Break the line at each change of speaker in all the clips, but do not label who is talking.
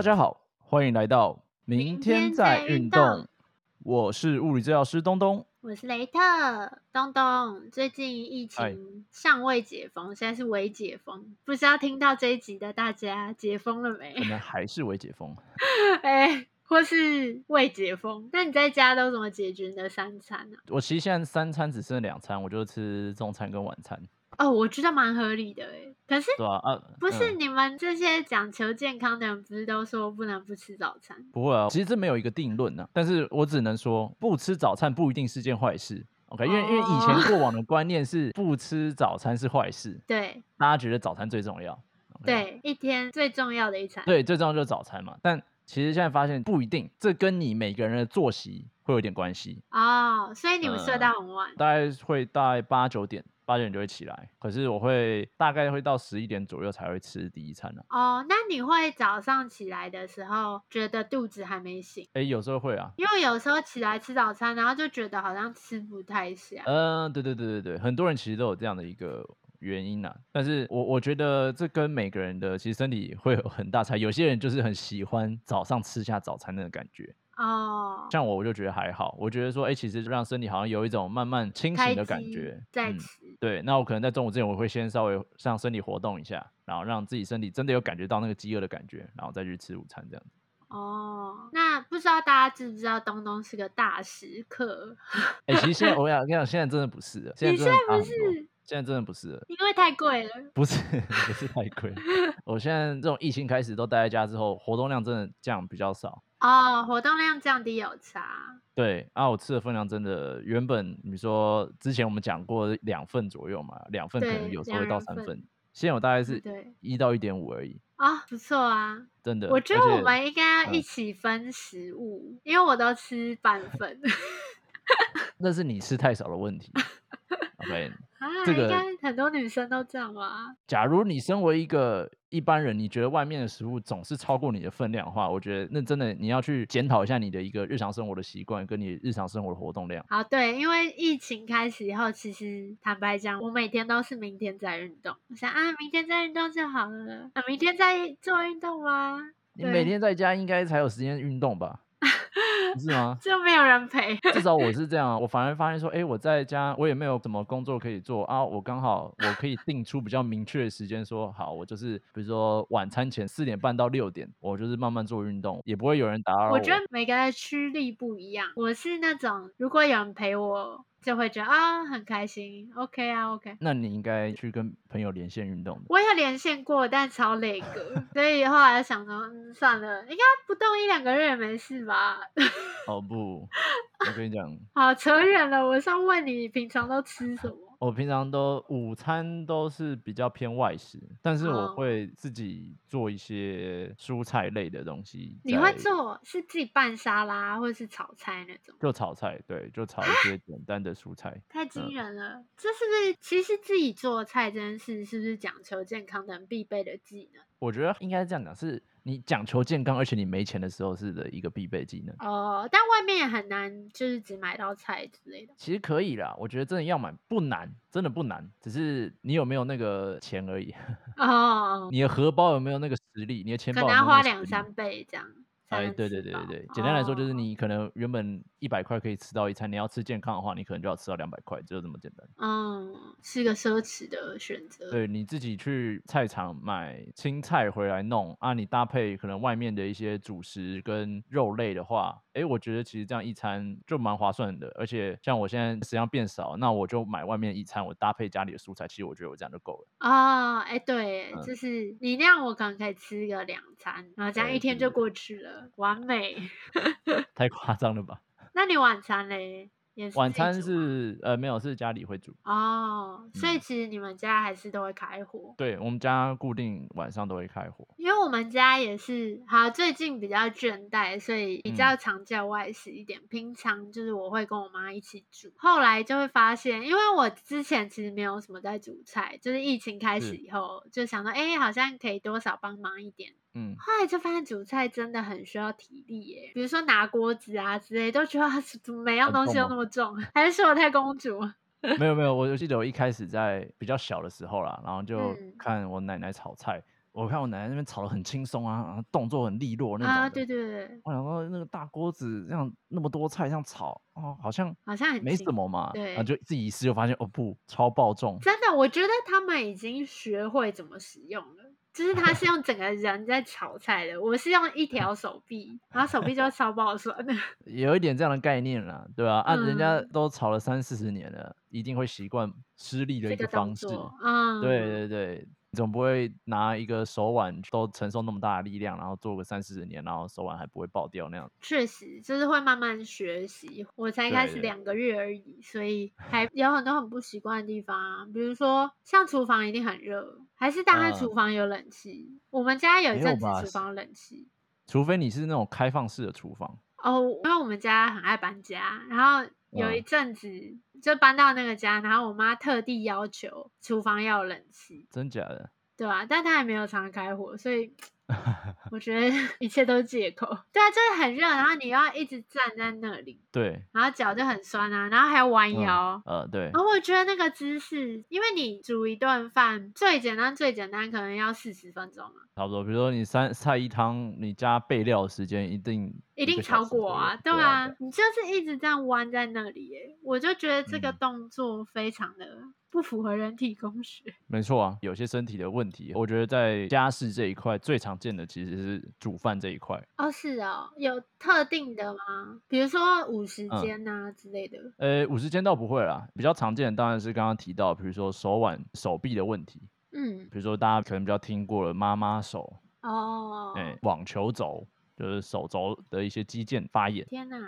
大家好，欢迎来到明天在运动。我是物理治疗师东东，
我是雷特东东。最近疫情尚未解封，现在是微解封，不知道听到这一集的大家解封了没？
可能还是微解封。
哎。或是未解封，那你在家都怎么解决你的三餐呢？
我其实现在三餐只剩两餐，我就吃中餐跟晚餐。
哦，我觉得蛮合理的哎。可是，
对啊，啊，
不是你们这些讲求健康的人，不是都说不能不吃早餐？
不会啊，其实这没有一个定论呢。但是我只能说，不吃早餐不一定是件坏事。OK，因为因为以前过往的观念是 不吃早餐是坏事。
对，
大家觉得早餐最重要。
对，一天最重要的一餐。
对，最重要就是早餐嘛。但其实现在发现不一定，这跟你每个人的作息会有点关系
哦。所以你们睡到很晚，
大概会大概八九点，八九点就会起来。可是我会大概会到十一点左右才会吃第一餐呢。
哦，那你会早上起来的时候觉得肚子还没醒？
哎，有时候会啊，
因为有时候起来吃早餐，然后就觉得好像吃不太下。
嗯，对对对对对，很多人其实都有这样的一个。原因呐，但是我我觉得这跟每个人的其实身体会有很大差。有些人就是很喜欢早上吃下早餐那个感觉哦，像我我就觉得还好。我觉得说，哎，其实让身体好像有一种慢慢清醒的感觉。
在吃。
对，那我可能在中午之前，我会先稍微让身体活动一下，然后让自己身体真的有感觉到那个饥饿的感觉，然后再去吃午餐这样子。
哦，那不知道大家知不知道东东是个大食客？
哎，其实现在我跟你讲，现在真的不是了。
你现在不是？
现在真的不是，
因为太贵了。
不是，不是太贵。我现在这种疫情开始都待在家之后，活动量真的降比较少。
哦，活动量降低有差。
对啊，我吃的分量真的原本你说之前我们讲过两份左右嘛，两份可能有时候会到三份。现在我大概是一到一点五而已。
啊，不错啊，
真的。
我觉得我们应该要一起分食物，因为我都吃半份。
那是你吃太少的问题。OK。
这个应该很多女生都这样吧。
假如你身为一个一般人，你觉得外面的食物总是超过你的分量的话，我觉得那真的你要去检讨一下你的一个日常生活的习惯，跟你日常生活的活动量。
好，对，因为疫情开始以后，其实坦白讲，我每天都是明天再运动。我想啊，明天再运动就好了。啊，明天再做运动吗？
你每天在家应该才有时间运动吧？是吗？
就没有人陪。
至少我是这样，我反而发现说，哎，我在家我也没有什么工作可以做啊，我刚好我可以定出比较明确的时间，说好，我就是比如说晚餐前四点半到六点，我就是慢慢做运动，也不会有人打扰我。
我觉得每个人驱力不一样，我是那种如果有人陪我。就会觉得啊很开心，OK 啊 OK。
那你应该去跟朋友连线运动的。
我也连线过，但超累个，所以后来想说算了，应该不动一两个月也没事吧。
哦不，我跟你讲。
好扯远了，我是要问你平常都吃什么？
我平常都午餐都是比较偏外食，但是我会自己做一些蔬菜类的东西。
你会做是自己拌沙拉或者是炒菜那种？
就炒菜，对，就炒一些简单的蔬菜。
太惊人了！这是不是其实自己做菜这件事是不是讲求健康的人必备的技能？
我觉得应该是这样讲，是。你讲求健康，而且你没钱的时候是的一个必备技能
哦。但外面也很难，就是只买到菜之类的。
其实可以啦，我觉得真的要买不难，真的不难，只是你有没有那个钱而已。哦。你的荷包有没有那个实力？你的钱包可
能要花两三倍这样。
哎，对对对对对，简单来说就是你可能原本一百块可以吃到一餐，你要吃健康的话，你可能就要吃到两百块，就这么简单。
嗯，是个奢侈的选择。
对，你自己去菜场买青菜回来弄啊，你搭配可能外面的一些主食跟肉类的话。哎，我觉得其实这样一餐就蛮划算的，而且像我现在食量变少，那我就买外面一餐，我搭配家里的蔬菜，其实我觉得我这样就够了。
啊，哎，对，就是你那样，我可能可以吃个两餐，然后这样一天就过去了，完美。
太夸张了吧？
那你晚餐嘞？
晚餐是呃没有，是家里会煮
哦，所以其实你们家还是都会开火。
对我们家固定晚上都会开火，
因为我们家也是，好最近比较倦怠，所以比较常叫外食一点。平常就是我会跟我妈一起煮，后来就会发现，因为我之前其实没有什么在煮菜，就是疫情开始以后就想到，哎，好像可以多少帮忙一点。嗯，后来就发现煮菜真的很需要体力耶，比如说拿锅子啊之类，都觉得 怎么每样东西都那么重，还是我太公主？
没有没有，我记得我一开始在比较小的时候啦，然后就看我奶奶炒菜，我看我奶奶那边炒的很轻松啊，然后动作很利落那种。啊，
对对对。
我想说那个大锅子这样那么多菜这样炒，哦，好像
好像
没什么嘛。
对。
然后就自己一试就发现，哦不，超爆重。
真的，我觉得他们已经学会怎么使用了。就是他是用整个人在炒菜的，我是用一条手臂，然后手臂就超爆酸的。
有一点这样的概念啦，对吧？按人家都炒了三四十年了，一定会习惯吃力的一个方式。嗯，对对对。总不会拿一个手腕都承受那么大的力量，然后做个三四十年，然后手腕还不会爆掉那样。
确实，就是会慢慢学习。我才开始两个月而已，所以还有很多很不习惯的地方。啊比如说，像厨房一定很热，还是大概厨房有冷气？我们家有一阵子厨房冷气。
除非你是那种开放式的厨房。
哦，因为我们家很爱搬家，然后有一阵子。就搬到那个家，然后我妈特地要求厨房要有冷气，
真假的？
对啊，但她也没有常开火，所以。我觉得 一切都是借口。对啊，就是很热，然后你要一直站在那里，
对，
然后脚就很酸啊，然后还要弯腰，
呃，对。
然后我觉得那个姿势，因为你煮一顿饭最简单最简单，可能要四十分钟啊，
差不多。比如说你三菜一汤，你加备料时间一定
一定超过啊，对啊，你就是一直这样弯在那里，我就觉得这个动作非常的。不符合人体工学，
没错啊，有些身体的问题，我觉得在家事这一块最常见的其实是煮饭这一块。
哦，是哦，有特定的吗？比如说五十肩呐之类的。
呃，五十肩倒不会啦，比较常见的当然是刚刚提到，比如说手腕、手臂的问题。嗯，比如说大家可能比较听过了妈妈手哦，哎，网球肘。就是手肘的一些肌腱发炎，
天哪！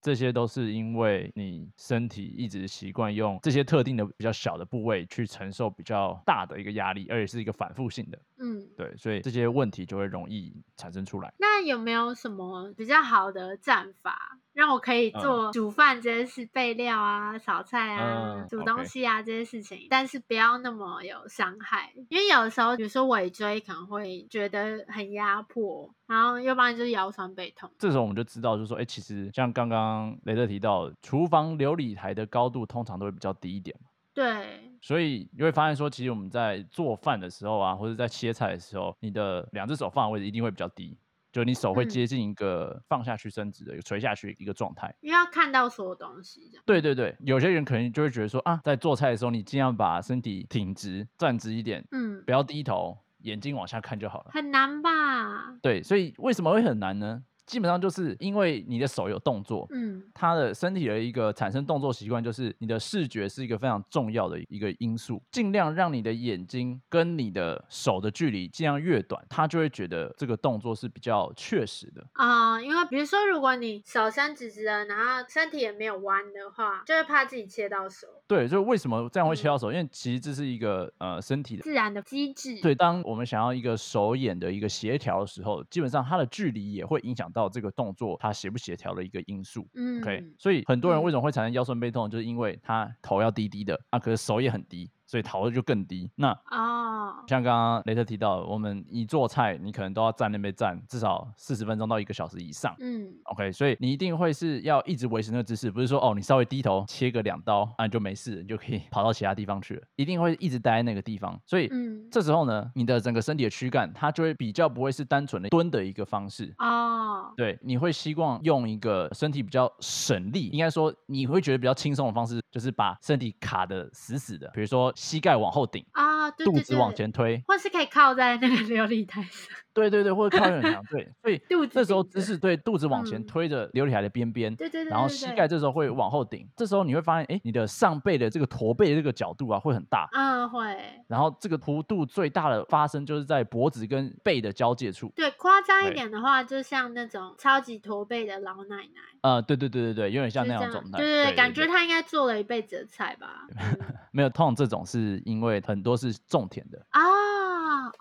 这些都是因为你身体一直习惯用这些特定的比较小的部位去承受比较大的一个压力，而且是一个反复性的。嗯，对，所以这些问题就会容易产生出来。
那有没有什么比较好的战法？让我可以做煮饭这些事、备料啊、炒菜啊、煮东西啊这些事情，但是不要那么有伤害。因为有时候，比如说尾椎可能会觉得很压迫，然后要不然就是腰酸背痛。
这时候我们就知道，就是说，哎，其实像刚刚雷德提到，厨房琉璃台的高度通常都会比较低一点嘛。
对。
所以你会发现说，其实我们在做饭的时候啊，或者在切菜的时候，你的两只手放的位置一定会比较低。就你手会接近一个放下去伸直的一个垂下去一个状态，
因为要看到所有东西。
对对对，有些人可能就会觉得说啊，在做菜的时候，你尽量把身体挺直、站直一点，嗯，不要低头，眼睛往下看就好了。
很难吧？
对，所以为什么会很难呢？基本上就是因为你的手有动作，嗯，他的身体的一个产生动作习惯，就是你的视觉是一个非常重要的一个因素。尽量让你的眼睛跟你的手的距离尽量越短，他就会觉得这个动作是比较确实的
啊。因为比如说，如果你手伸直直的，然后身体也没有弯的话，就会怕自己切到手。
对，就为什么这样会切到手？因为其实这是一个呃身体的
自然的机制。
对，当我们想要一个手眼的一个协调的时候，基本上它的距离也会影响到。这个动作它协不协调的一个因素，嗯，OK，所以很多人为什么会产生腰酸背痛，就是因为他头要低低的啊，可是手也很低。所以逃的就更低。那啊，像刚刚雷特提到，我们一做菜，你可能都要站那边站至少四十分钟到一个小时以上。嗯，OK，所以你一定会是要一直维持那个姿势，不是说哦，你稍微低头切个两刀啊就没事，你就可以 跑到其他地方去了。一定会一直待在那个地方。所以，嗯，这时候呢，你的整个身体的躯干，它就会比较不会是单纯的蹲的一个方式。哦，对，你会希望用一个身体比较省力，应该说你会觉得比较轻松的方式，就是把身体卡的死死的，比如说。膝盖往后顶
啊，
肚子往前推，
或是可以靠在那个 琉璃台上。
对对对，或者靠很 强，对，所以这时候姿势对肚子往前推着琉璃台的边边，
对对对，
然后膝盖这时候。会往后顶，这时候你会发现，哎，你的上背的这个驼背的这个角度啊会很大，
嗯会，
然后这个弧度最大的发生就是在脖子跟背的交界处，
对，夸张一点的话，就像那种超级驼背的老奶奶，
呃，对对对对对，有点像那样状态，
对对对，感觉她应该做了一辈子的菜吧，
没有，通常这种是因为很多是种田的
啊。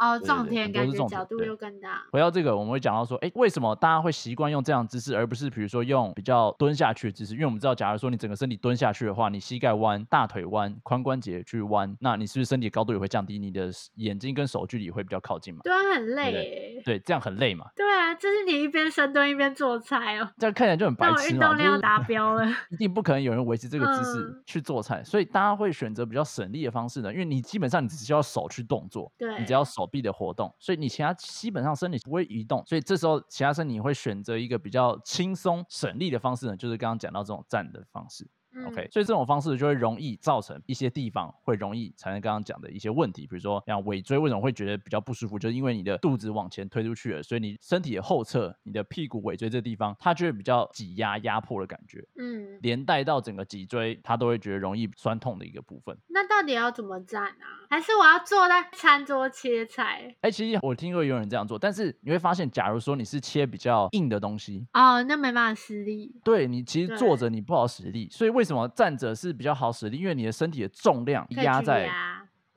哦，种天感觉角度又更大。
回到这个，我们会讲到说，哎，为什么大家会习惯用这样姿势，而不是比如说用比较蹲下去的姿势？因为我们知道，假如说你整个身体蹲下去的话，你膝盖弯、大腿弯、髋关节去弯，那你是不是身体高度也会降低？你的眼睛跟手距离会比较靠近嘛？
对啊，很累。
对，这样很累嘛？
对啊，就是你一边深蹲一边做菜哦。
这样看起来就很白痴嘛？运
动量达标了，
一定不可能有人维持这个姿势去做菜，所以大家会选择比较省力的方式呢？因为你基本上你只需要手去动作，
对，
你只要手。臂的活动，所以你其他基本上身体不会移动，所以这时候其他身体会选择一个比较轻松省力的方式呢，就是刚刚讲到这种站的方式。OK，所以这种方式就会容易造成一些地方会容易产生刚刚讲的一些问题，比如说像尾椎为什么会觉得比较不舒服，就是因为你的肚子往前推出去了，所以你身体的后侧，你的屁股尾椎这地方，它就会比较挤压压迫的感觉，嗯，连带到整个脊椎，它都会觉得容易酸痛的一个部分。
那到底要怎么站啊？还是我要坐在餐桌切菜？
哎，其实我听过有人这样做，但是你会发现，假如说你是切比较硬的东西，
哦，那没办法施力。
对你其实坐着你不好使力，所以为什么站着是比较好使力？因为你的身体的重量压在。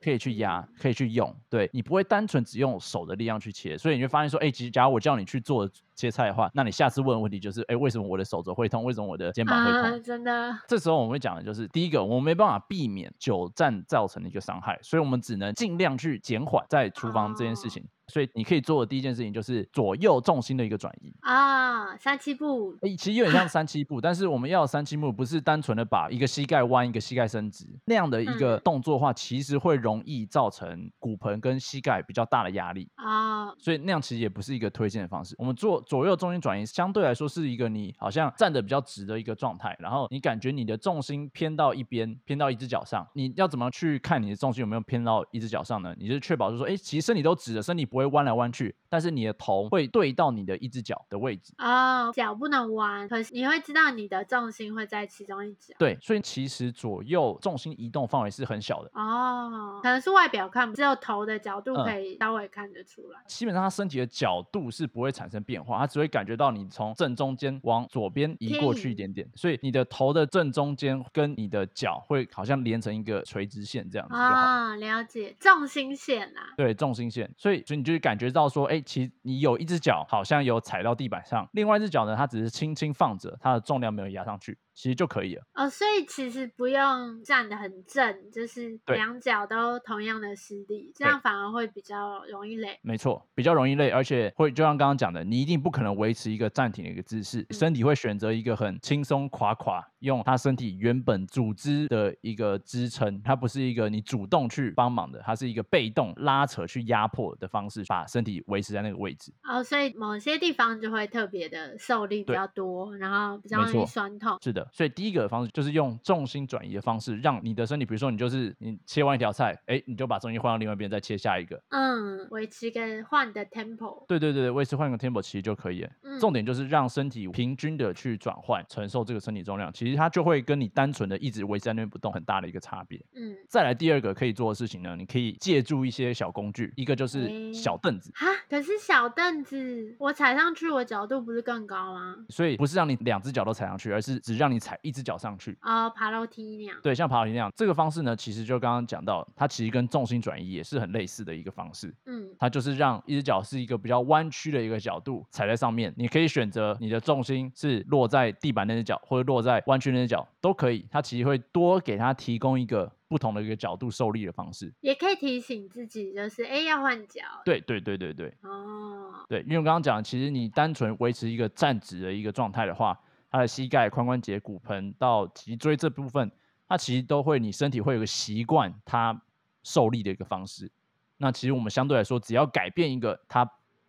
可以去压，可以去用，对你不会单纯只用手的力量去切，所以你会发现说，哎，其实假如我叫你去做切菜的话，那你下次问的问题就是，哎，为什么我的手肘会痛？为什么我的肩膀会痛？
真的。
这时候我们会讲的就是，第一个，我们没办法避免久站造成的一个伤害，所以我们只能尽量去减缓在厨房这件事情。所以你可以做的第一件事情就是左右重心的一个转移
啊，三七步。
其实有点像三七步，但是我们要三七步不是单纯的把一个膝盖弯，一个膝盖伸直那样的一个动作的话，其实会容易造成骨盆跟膝盖比较大的压力啊。所以那样其实也不是一个推荐的方式。我们做左右重心转移，相对来说是一个你好像站的比较直的一个状态，然后你感觉你的重心偏到一边，偏到一只脚上。你要怎么去看你的重心有没有偏到一只脚上呢？你就确保就是说，哎，其实身体都直的，身体。不会弯来弯去，但是你的头会对到你的一只脚的位置
哦，脚不能弯，可是你会知道你的重心会在其中一脚。
对，所以其实左右重心移动范围是很小的
哦，可能是外表看，只有头的角度可以稍微看得出来。
基本上，它身体的角度是不会产生变化，它只会感觉到你从正中间往左边移过去一点点，所以你的头的正中间跟你的脚会好像连成一个垂直线这样子啊，
了解重心线啊，
对，重心线，所以所以你。就是感觉到说，哎，其实你有一只脚好像有踩到地板上，另外一只脚呢，它只是轻轻放着，它的重量没有压上去。其实就可以了
哦，所以其实不用站得很正，就是两脚都同样的施力，这样反而会比较容易累。
没错，比较容易累，而且会就像刚刚讲的，你一定不可能维持一个暂停的一个姿势，身体会选择一个很轻松垮垮，用他身体原本组织的一个支撑，它不是一个你主动去帮忙的，它是一个被动拉扯去压迫的方式，把身体维持在那个位置。
哦，所以某些地方就会特别的受力比较多，然后比较容易酸痛。
是的。所以第一个方式就是用重心转移的方式，让你的身体，比如说你就是你切完一条菜，哎，你就把重心换到另外一边，再切下一个。
嗯，维持跟换的 tempo。
对对对维持换个 tempo 其实就可以了。重点就是让身体平均的去转换，承受这个身体重量，其实它就会跟你单纯的一直维持在那边不动很大的一个差别。嗯。再来第二个可以做的事情呢，你可以借助一些小工具，一个就是小凳子。
哈，可是小凳子我踩上去，我角度不是更高吗？
所以不是让你两只脚都踩上去，而是只让你踩一只脚上去
啊，爬楼梯那样。
对，像爬楼梯那样，这个方式呢，其实就刚刚讲到，它其实跟重心转移也是很类似的一个方式。嗯，它就是让一只脚是一个比较弯曲的一个角度踩在上面，你可以选择你的重心是落在地板那只脚，或者落在弯曲那只脚都可以。它其实会多给它提供一个不同的一个角度受力的方式，
也可以提醒自己，就是哎要换脚。
对对对对对。哦。对，因为我刚刚讲，其实你单纯维持一个站直的一个状态的话。他的膝盖、髋关节、骨盆到脊椎这部分，它其实都会，你身体会有个习惯，它受力的一个方式。那其实我们相对来说，只要改变一个它。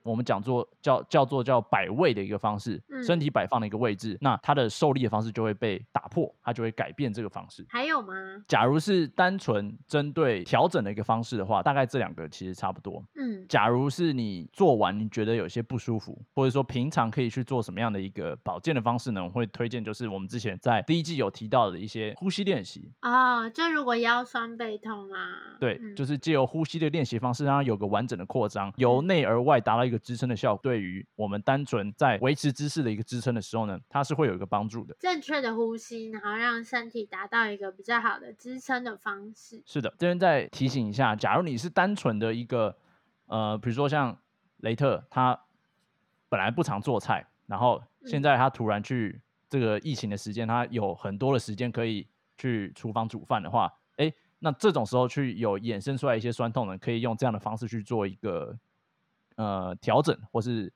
我们讲做叫叫做叫摆位的一个方式，身体摆放的一个位置，那它的受力的方式就会被打破，它就会改变这个方式。
还有吗？
假如是单纯针对调整的一个方式的话，大概这两个其实差不多。嗯，假如是你做完你觉得有些不舒服，或者说平常可以去做什么样的一个保健的方式呢？我会推荐就是我们之前在第一季有提到的一些呼吸练习
啊，就如果腰酸背痛啊，
对，就是借由呼吸的练习方式，让它有个完整的扩张，由内而外达到一个。支撑的效果，对于我们单纯在维持姿势的一个支撑的时候呢，它是会有一个帮助的。
正确的呼吸，然后让身体达到一个比较好的支撑的方式。
是的，这边再提醒一下，假如你是单纯的一个，呃，比如说像雷特，他本来不常做菜，然后现在他突然去这个疫情的时间，他有很多的时间可以去厨房煮饭的话，哎，那这种时候去有衍生出来一些酸痛呢，可以用这样的方式去做一个。呃，调整或是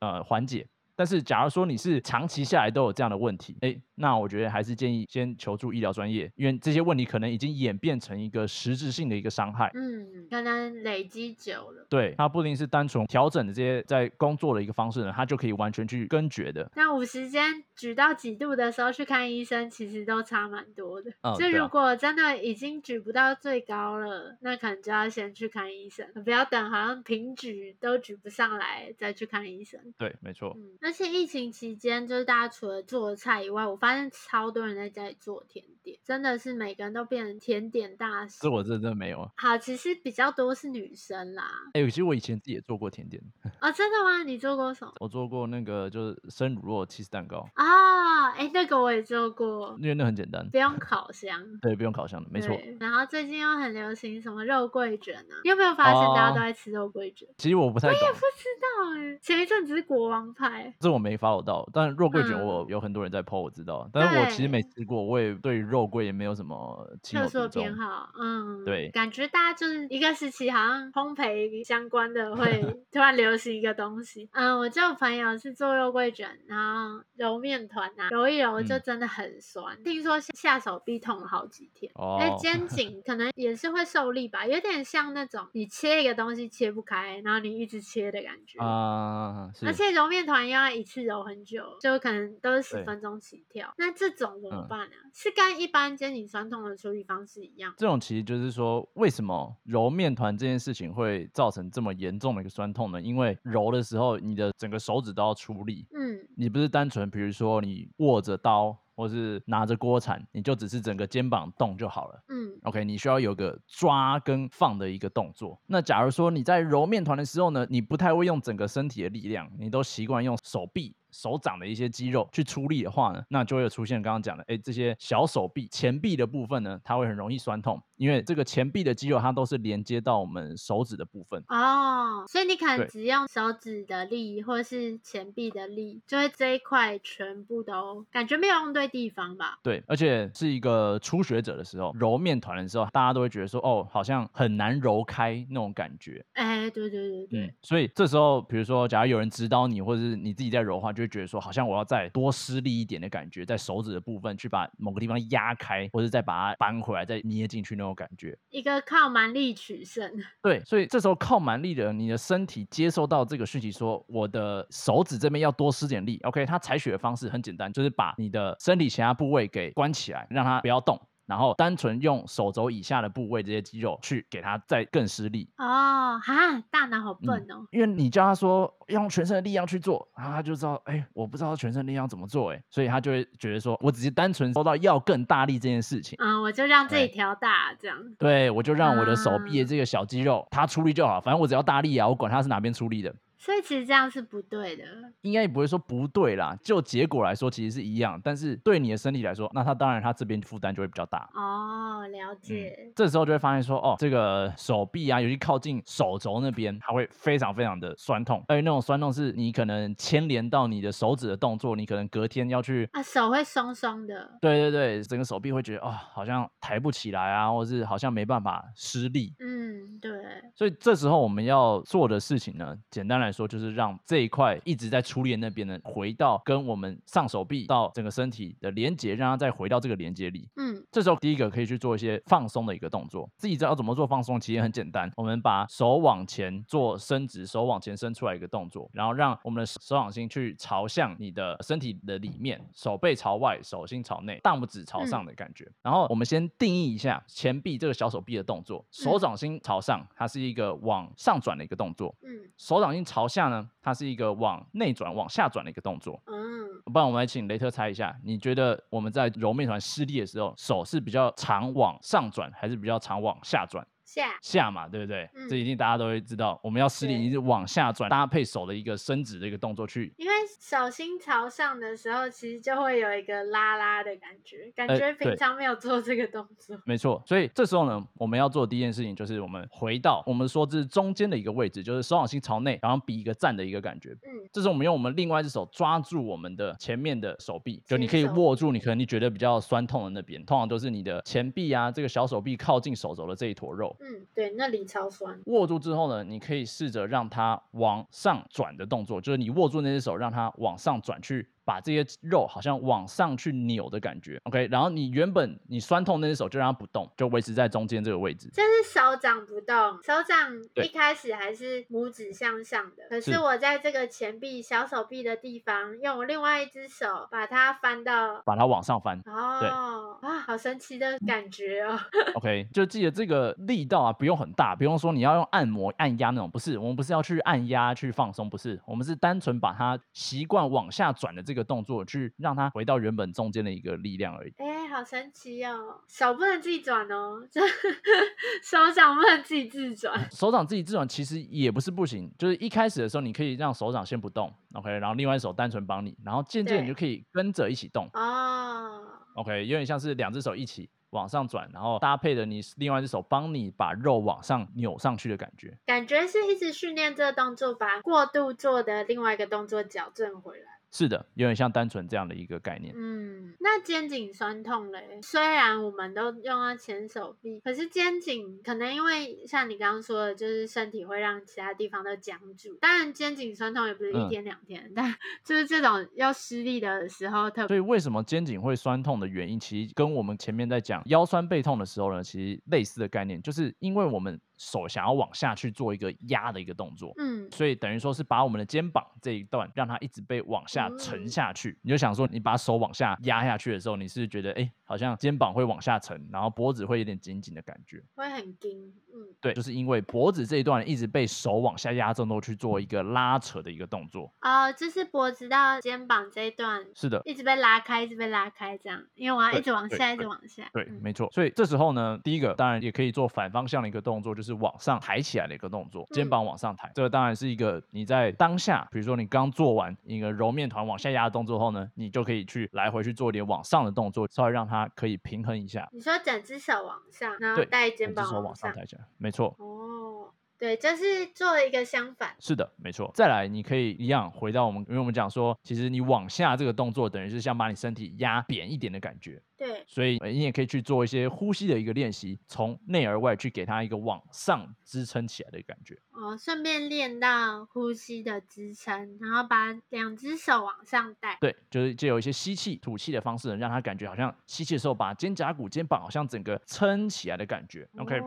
呃缓解，但是假如说你是长期下来都有这样的问题，哎，那我觉得还是建议先求助医疗专业，因为这些问题可能已经演变成一个实质性的一个伤害。
嗯，可能累积久了。
对，它不一定是单纯调整的这些在工作的一个方式呢，它就可以完全去根绝的。
那五十间举到几度的时候去看医生，其实都差蛮多的。就如果真的已经举不到最高了，那可能就要先去看医生，不要等好像平举都举不上来再去看医生。
对，没错。
嗯，而且疫情期间，就是大家除了做菜以外，我发现超多人在家里做甜点，真的是每个人都变成甜点大师。
是我真的没有。
好，其实比较多是女生啦。
哎，其实我以前自己也做过甜点。
啊，真的吗？你做过什么？
我做过那个就是生乳酪起司蛋糕。
啊，哎，那个我也做过，
因为那很简单，
不用烤箱。
对，不用烤箱的，没错。
然后最近又很流行什么肉桂卷啊？你有没有发现大家都在吃肉桂卷？
其实我不太，我也
不知道哎。前一阵子是国王派，
这我没 follow 到。但肉桂卷我有很多人在 po，我知道。但是我其实没吃过，我也对肉桂也没有什么特
殊偏好。嗯，
对，
感觉大家就是一个时期，好像烘焙相关的会 突然流行一个东西。嗯，我就有朋友是做肉桂卷，然后揉面团啊，揉一揉就真的很酸。听说下手臂痛了好几天。哦。哎，肩 颈可能也是会受力吧，有点像那种你切一个东西切不开，然后你一直切的感觉。啊。而且揉面团要一次揉很久，就可能都是十分钟起跳。那这种怎么办呢？是跟一般肩颈酸痛的处理方式一样？
这种其实就是说，为什么揉面团这件事情会造成这么严重的一个酸痛呢？因为揉的时候，你的整个手指都要出力。嗯，你不是单纯，比如说你握着刀。或是拿着锅铲，你就只是整个肩膀动就好了。嗯，OK，你需要有个抓跟放的一个动作。那假如说你在揉面团的时候呢，你不太会用整个身体的力量，你都习惯用手臂。手掌的一些肌肉去出力的话呢，那就会出现刚刚讲的，哎，这些小手臂前臂的部分呢，它会很容易酸痛，因为这个前臂的肌肉它都是连接到我们手指的部分
哦，所以你可能只用手指的力或者是前臂的力，就会这一块全部都感觉没有用对地方吧？
对，而且是一个初学者的时候揉面团的时候，大家都会觉得说，哦，好像很难揉开那种感觉。
哎，对对对对，
所以这时候，比如说，假如有人指导你，或者是你自己在揉的话，就。就觉得说，好像我要再多施力一点的感觉，在手指的部分去把某个地方压开，或者再把它扳回来，再捏进去那种感觉。
一个靠蛮力取胜。
对，所以这时候靠蛮力的，你的身体接受到这个讯息，说我的手指这边要多施点力。OK，它采取的方式很简单，就是把你的身体其他部位给关起来，让它不要动。然后单纯用手肘以下的部位这些肌肉去给他再更施力
哦，哈，大脑好笨哦。
因为你叫他说用全身的力量去做，然后他就知道，哎，我不知道全身力量怎么做，哎，所以他就会觉得说，我只是单纯收到要更大力这件事情，
嗯，我就让这一条大这样。
对，我就让我的手臂的这个小肌肉他出力就好，反正我只要大力啊，我管他是哪边出力的。
所以其实这样是不对的，
应该也不会说不对啦。就结果来说，其实是一样，但是对你的身体来说，那他当然他这边负担就会比较大。
哦，了解。
这时候就会发现说，哦，这个手臂啊，尤其靠近手肘那边，它会非常非常的酸痛，而且那种酸痛是你可能牵连到你的手指的动作，你可能隔天要去
啊，手会松松的。
对对对，整个手臂会觉得哦，好像抬不起来啊，或是好像没办法施力。
嗯，对。
所以这时候我们要做的事情呢，简单来说就是让这一块一直在初恋那边呢，回到跟我们上手臂到整个身体的连接，让它再回到这个连接里。嗯，这时候第一个可以去做一些放松的一个动作。自己知道怎么做放松，其实很简单。我们把手往前做伸直，手往前伸出来一个动作，然后让我们的手掌心去朝向你的身体的里面，手背朝外，手心朝内，大拇指朝上的感觉。然后我们先定义一下前臂这个小手臂的动作，手掌心朝上，它是一个往上转的一个动作。嗯，手掌心朝下呢？它是一个往内转、往下转的一个动作。嗯，不然我们来请雷特猜一下，你觉得我们在揉面团施力的时候，手是比较常往上转，还是比较常往下转？
下
下嘛，对不对？这一定大家都会知道。我们要施力，你是往下转，搭配手的一个伸直的一个动作去。
因为手心朝上的时候，其实就会有一个拉拉的感觉，感觉平常没有做这个动作。
没错，所以这时候呢，我们要做的第一件事情就是我们回到我们说这是中间的一个位置，就是手掌心朝内，然后比一个站的一个感觉。嗯，这是我们用我们另外一只手抓住我们的前面的手臂，就你可以握住你可能你觉得比较酸痛的那边，通常都是你的前臂啊，这个小手臂靠近手肘的这一坨肉。
嗯，对，那里超酸。
握住之后呢，你可以试着让它往上转的动作，就是你握住那只手，让它往上转去。把这些肉好像往上去扭的感觉，OK，然后你原本你酸痛那只手就让它不动，就维持在中间这个位置。
这是手掌不动，手掌一开始还是拇指向上的，可是我在这个前臂小手臂的地方，用我另外一只手把它翻到，
把它往上翻。
哦，啊，好神奇的感觉哦。
OK，就记得这个力道啊，不用很大，不用说你要用按摩按压那种，不是，我们不是要去按压去放松，不是，我们是单纯把它习惯往下转的这。一个动作去让它回到原本中间的一个力量而已。
哎，好神奇哦！手不能自己转哦，手掌不能自己自转。
手掌自己自转其实也不是不行，就是一开始的时候你可以让手掌先不动，OK，然后另外一手单纯帮你，然后渐渐你就可以跟着一起动。哦，OK，有点像是两只手一起往上转，然后搭配的你另外一只手帮你把肉往上扭上去的感觉。
感觉是一直训练这个动作，把过度做的另外一个动作矫正回来。
是的，有点像单纯这样的一个概念。
嗯，那肩颈酸痛嘞？虽然我们都用到前手臂，可是肩颈可能因为像你刚刚说的，就是身体会让其他地方都僵住。当然，肩颈酸痛也不是一天两天，但 就是这种要施力的时候特。
所以为什么肩颈会酸痛的原因，其实跟我们前面在讲腰酸背痛的时候呢，其实类似的概念，就是因为我们。手想要往下去做一个压的一个动作，嗯，所以等于说是把我们的肩膀这一段让它一直被往下沉下去。你就想说，你把手往下压下去的时候，你是觉得哎，好像肩膀会往下沉，然后脖子会有点紧紧的感觉，
会很紧，
嗯，对，就是因为脖子这一段一直被手往下压，动作去做一个拉扯的一个动作。
哦，就是脖子到肩膀这一段，
是的，
一直被拉开，一直被拉开，这样，因为我要一直往下，一直往下。
对，没错。所以这时候呢，第一个当然也可以做反方向的一个动作，就是。往上抬起来的一个动作，肩膀往上抬，这个当然是一个你在当下，比如说你刚做完一个揉面团往下压的动作后呢，你就可以去来回去做一点往上的动作，稍微让它可以平衡一下。
你说整只手往上，然后带肩膀
往
上
抬起来，没错。
哦。对，就是做了一个相反。
是的，没错。再来，你可以一样回到我们，因为我们讲说，其实你往下这个动作，等于是像把你身体压扁一点的感觉。
对。
所以你也可以去做一些呼吸的一个练习，从内而外去给它一个往上支撑起来的感觉。
哦，顺便练到呼吸的支撑，然后把两只手往上带。
对，就是借有一些吸气、吐气的方式，让它感觉好像吸气的时候，把肩胛骨、肩膀好像整个撑起来的感觉。OK。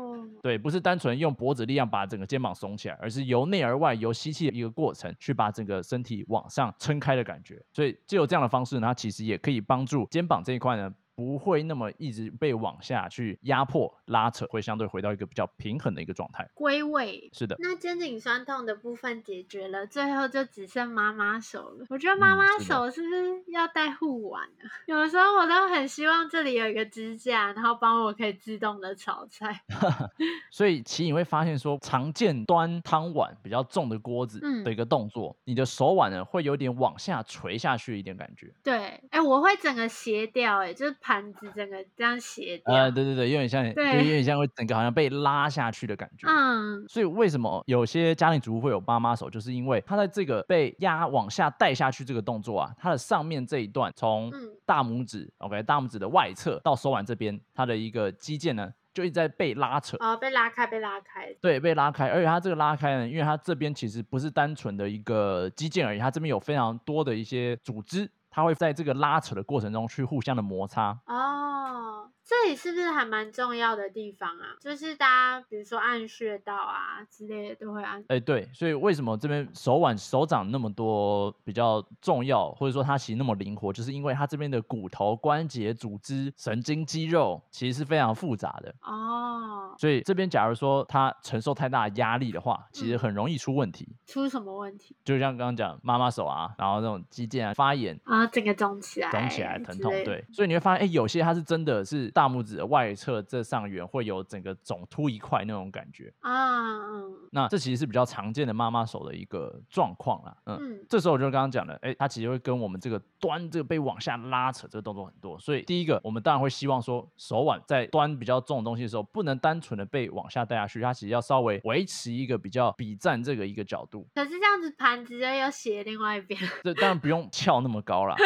对，不是单纯用脖子力量把整个肩膀耸起来，而是由内而外，由吸气的一个过程，去把整个身体往上撑开的感觉。所以，只有这样的方式呢，它其实也可以帮助肩膀这一块呢。不会那么一直被往下去压迫拉扯，会相对回到一个比较平衡的一个状态，
归位。
是的，
那肩颈酸痛的部分解决了，最后就只剩妈妈手了。我觉得妈妈手是不是要带护腕啊？有的时候我都很希望这里有一个支架，然后帮我可以自动的炒菜。
所以其实你会发现说，常见端汤碗比较重的锅子的一个动作，你的手腕呢会有点往下垂下去一点感觉。
对，哎，我会整个斜掉，哎，就是。盘子整个这样斜掉，呃，
对对对，有点像，对，有点像会整个好像被拉下去的感觉。嗯，所以为什么有些家庭主妇会有妈妈手，就是因为她在这个被压往下带下去这个动作啊，它的上面这一段从大拇指，OK，大拇指的外侧到手腕这边，它的一个肌腱呢，就一直在被拉扯，
哦，被拉开，被拉开，
对，被拉开，而且它这个拉开呢，因为它这边其实不是单纯的一个肌腱而已，它这边有非常多的一些组织。它会在这个拉扯的过程中去互相的摩擦
哦。这里是不是还蛮重要的地方啊？就是大家比如说按穴道啊之类的都会按。
哎，对，所以为什么这边手腕手掌那么多比较重要，或者说它其实那么灵活，就是因为它这边的骨头、关节、组织、神经、肌肉其实是非常复杂的哦。所以这边假如说它承受太大压力的话，其实很容易出问题。
出什么问题？
就像刚刚讲妈妈手啊，然后那种肌腱啊发炎
啊，整个肿起来，
肿起来疼痛。对，所以你会发现，哎，有些它是真的是。大拇指的外侧这上缘会有整个肿凸一块那种感觉啊，那这其实是比较常见的妈妈手的一个状况啦。嗯，这时候我就刚刚讲了，哎，它其实会跟我们这个端这个被往下拉扯这个动作很多，所以第一个我们当然会希望说手腕在端比较重的东西的时候，不能单纯的被往下带下去，它其实要稍微维持一个比较比站这个一个角度。
可是这样子盘子就要斜另外一边，
这当然不用翘那么高了。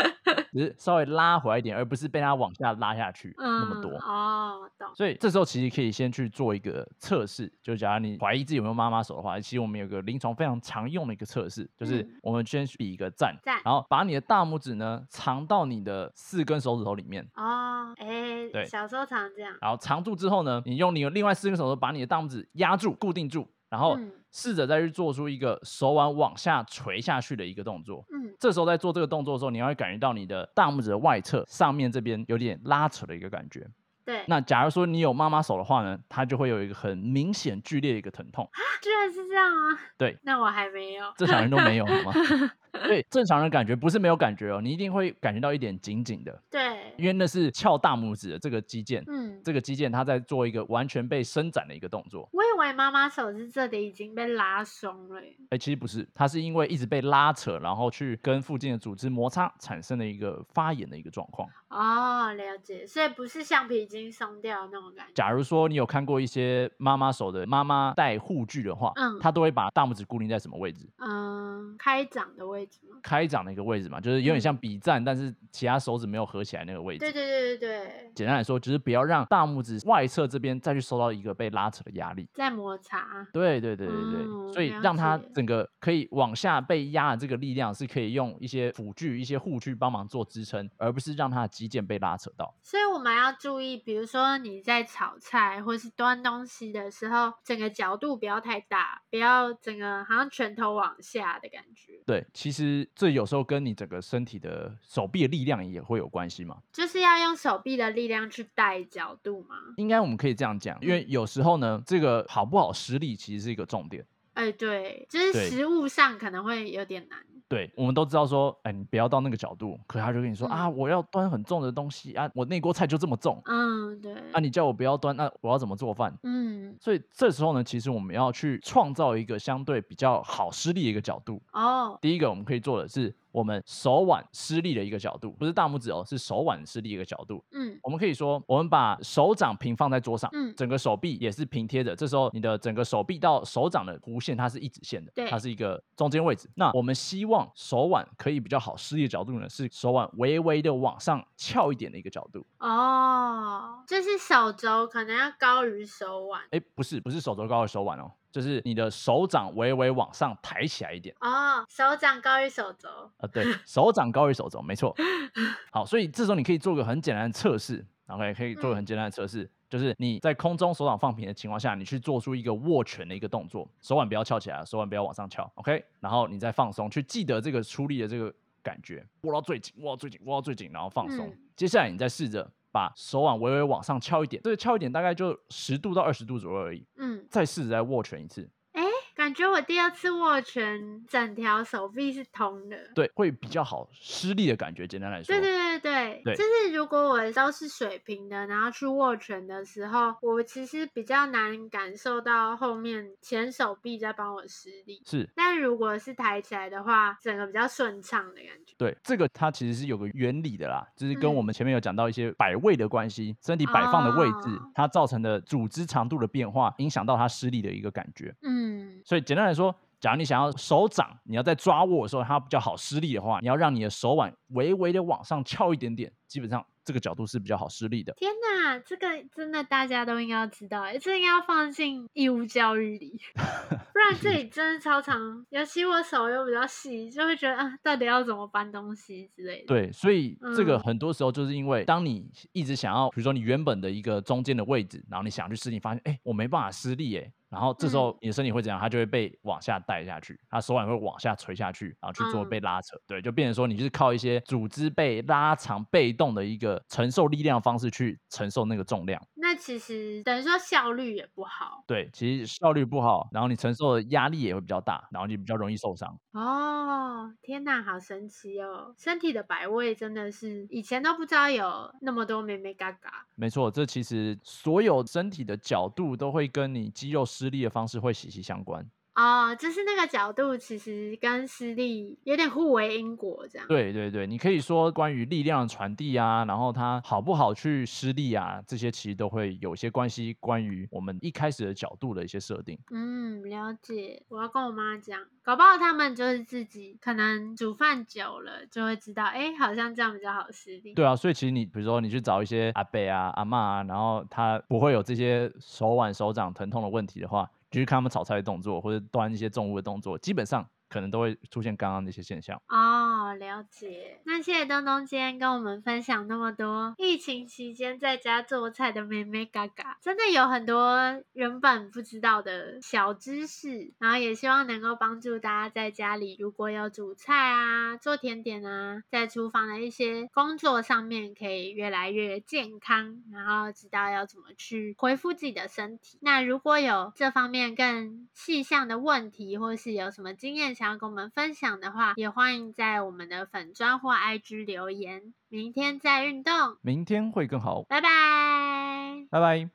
只是稍微拉回来一点，而不是被它往下拉下去那么多。
哦，懂。
所以这时候其实可以先去做一个测试，就假如你怀疑自己有没有妈妈手的话，其实我们有个临床非常常用的一个测试，就是我们先比一个赞，
赞，
然后把你的大拇指呢藏到你的四根手指头里面。
哦，哎，对，小时候常这样。
然后藏住之后呢，你用你的另外四根手指头把你的大拇指压住，固定住。然后试着再去做出一个手腕往下垂下去的一个动作。嗯，这时候在做这个动作的时候，你会感觉到你的大拇指的外侧上面这边有点拉扯的一个感觉。
对。
那假如说你有妈妈手的话呢，它就会有一个很明显剧烈的一个疼痛。
啊，居然是这样啊！
对。
那我还没有。
正常人都没有吗？对，正常人感觉不是没有感觉哦，你一定会感觉到一点紧紧的。
对，
因为那是翘大拇指的这个肌腱，嗯，这个肌腱它在做一个完全被伸展的一个动作。
我以为妈妈手是这里已经被拉松了。
哎，其实不是，它是因为一直被拉扯，然后去跟附近的组织摩擦，产生的一个发炎的一个状况。
哦，了解，所以不是橡皮筋松掉那种感觉。
假如说你有看过一些妈妈手的妈妈戴护具的话，嗯，她都会把大拇指固定在什么位置？
嗯，开掌的位置吗？
开掌的一个位置嘛，就是有点像比赞，但是其他手指没有合起来那个位置。
对对对对对。
简单来说，就是不要让大拇指外侧这边再去受到一个被拉扯的压力。
在摩擦。
对对对对对。所以让它整个可以往下被压的这个力量，是可以用一些辅具、一些护具帮忙做支撑，而不是让它的肌腱被拉扯到。
所以我们要注意，比如说你在炒菜或是端东西的时候，整个角度不要太大，不要整个好像拳头往下的感觉。
对，其实这有时候跟你整个身体的手臂的力量也会有关系嘛，
就是要用手臂的力量去带角度嘛？
应该我们可以这样讲，因为有时候呢，这个好不好施力其实是一个重点。
哎，对，就是食物上可能会有点难。
对，我们都知道说，哎，你不要到那个角度。可他就跟你说啊，我要端很重的东西啊，我那锅菜就这么重。
嗯，对。
啊，你叫我不要端，那我要怎么做饭？嗯。所以这时候呢，其实我们要去创造一个相对比较好施力的一个角度。哦。第一个我们可以做的是。我们手腕施力的一个角度，不是大拇指哦，是手腕施力一个角度。嗯，我们可以说，我们把手掌平放在桌上，嗯，整个手臂也是平贴着。这时候，你的整个手臂到手掌的弧线，它是一直线的，
对，
它是一个中间位置。那我们希望手腕可以比较好施力的角度呢，是手腕微微的往上翘一点的一个角度。
哦，就是手肘可能要高于手腕。
哎，不是，不是手肘高于手腕哦。就是你的手掌微微往上抬起来一点
哦，手掌高于手肘
啊，对，手掌高于手肘，没错。好，所以这时候你可以做个很简单的测试，OK，可以做个很简单的测试，就是你在空中手掌放平的情况下，你去做出一个握拳的一个动作，手腕不要翘起来，手腕不要往上翘，OK，然后你再放松，去记得这个出力的这个感觉，握到最紧，握到最紧，握到最紧，然后放松。接下来你再试着。把手腕微微往上翘一点，这个翘一点大概就十度到二十度左右而已。嗯，再试着再握拳一次。
感觉我第二次握拳，整条手臂是通的，
对，会比较好施力的感觉。简单来说，
对对对对，就是如果我都是水平的，然后去握拳的时候，我其实比较难感受到后面前手臂在帮我施力。
是，
但如果是抬起来的话，整个比较顺畅的感觉。
对，这个它其实是有个原理的啦，就是跟我们前面有讲到一些摆位的关系，身体摆放的位置，它造成的组织长度的变化，影响到它施力的一个感觉。嗯。所以简单来说，假如你想要手掌，你要在抓握的时候它比较好施力的话，你要让你的手腕微微的往上翘一点点，基本上。这个角度是比较好施力的。
天哪，这个真的大家都应该要知道，这应该要放进义务教育里，不然这里真的超长，尤其我手又比较细，就会觉得啊，到底要怎么搬东西之类的。
对，所以这个很多时候就是因为，当你一直想要，比如说你原本的一个中间的位置，然后你想去施力，发现哎，我没办法施力哎，然后这时候你的身体会怎样？它就会被往下带下去，它手腕会往下垂下去，然后去做被拉扯。对，就变成说你就是靠一些组织被拉长、被动的一个。承受力量方式去承受那个重量，
那其实等于说效率也不好。
对，其实效率不好，然后你承受的压力也会比较大，然后你比较容易受伤。
哦，天哪，好神奇哦！身体的摆位真的是以前都不知道有那么多美美嘎嘎。
没错，这其实所有身体的角度都会跟你肌肉施力的方式会息息相关。
哦，就是那个角度其实跟施力有点互为因果这样。
对对对，你可以说关于力量的传递啊，然后它好不好去施力啊，这些其实都会有些关系。关于我们一开始的角度的一些设定。
嗯，了解。我要跟我妈讲，搞不好他们就是自己可能煮饭久了就会知道，哎，好像这样比较好施力。
对啊，所以其实你比如说你去找一些阿伯啊、阿妈啊，然后他不会有这些手腕、手掌疼痛的问题的话，就是看他们炒菜的动作或者端一些重物的动作，基本上。可能都会出现刚刚那些现象
哦，了解。那谢谢东东今天跟我们分享那么多疫情期间在家做菜的妹妹嘎嘎，真的有很多原本不知道的小知识，然后也希望能够帮助大家在家里如果有煮菜啊、做甜点啊，在厨房的一些工作上面可以越来越健康，然后知道要怎么去恢复自己的身体。那如果有这方面更细项的问题，或是有什么经验，想要跟我们分享的话，也欢迎在我们的粉砖或 IG 留言。明天再运动，
明天会更好。
拜拜，
拜拜。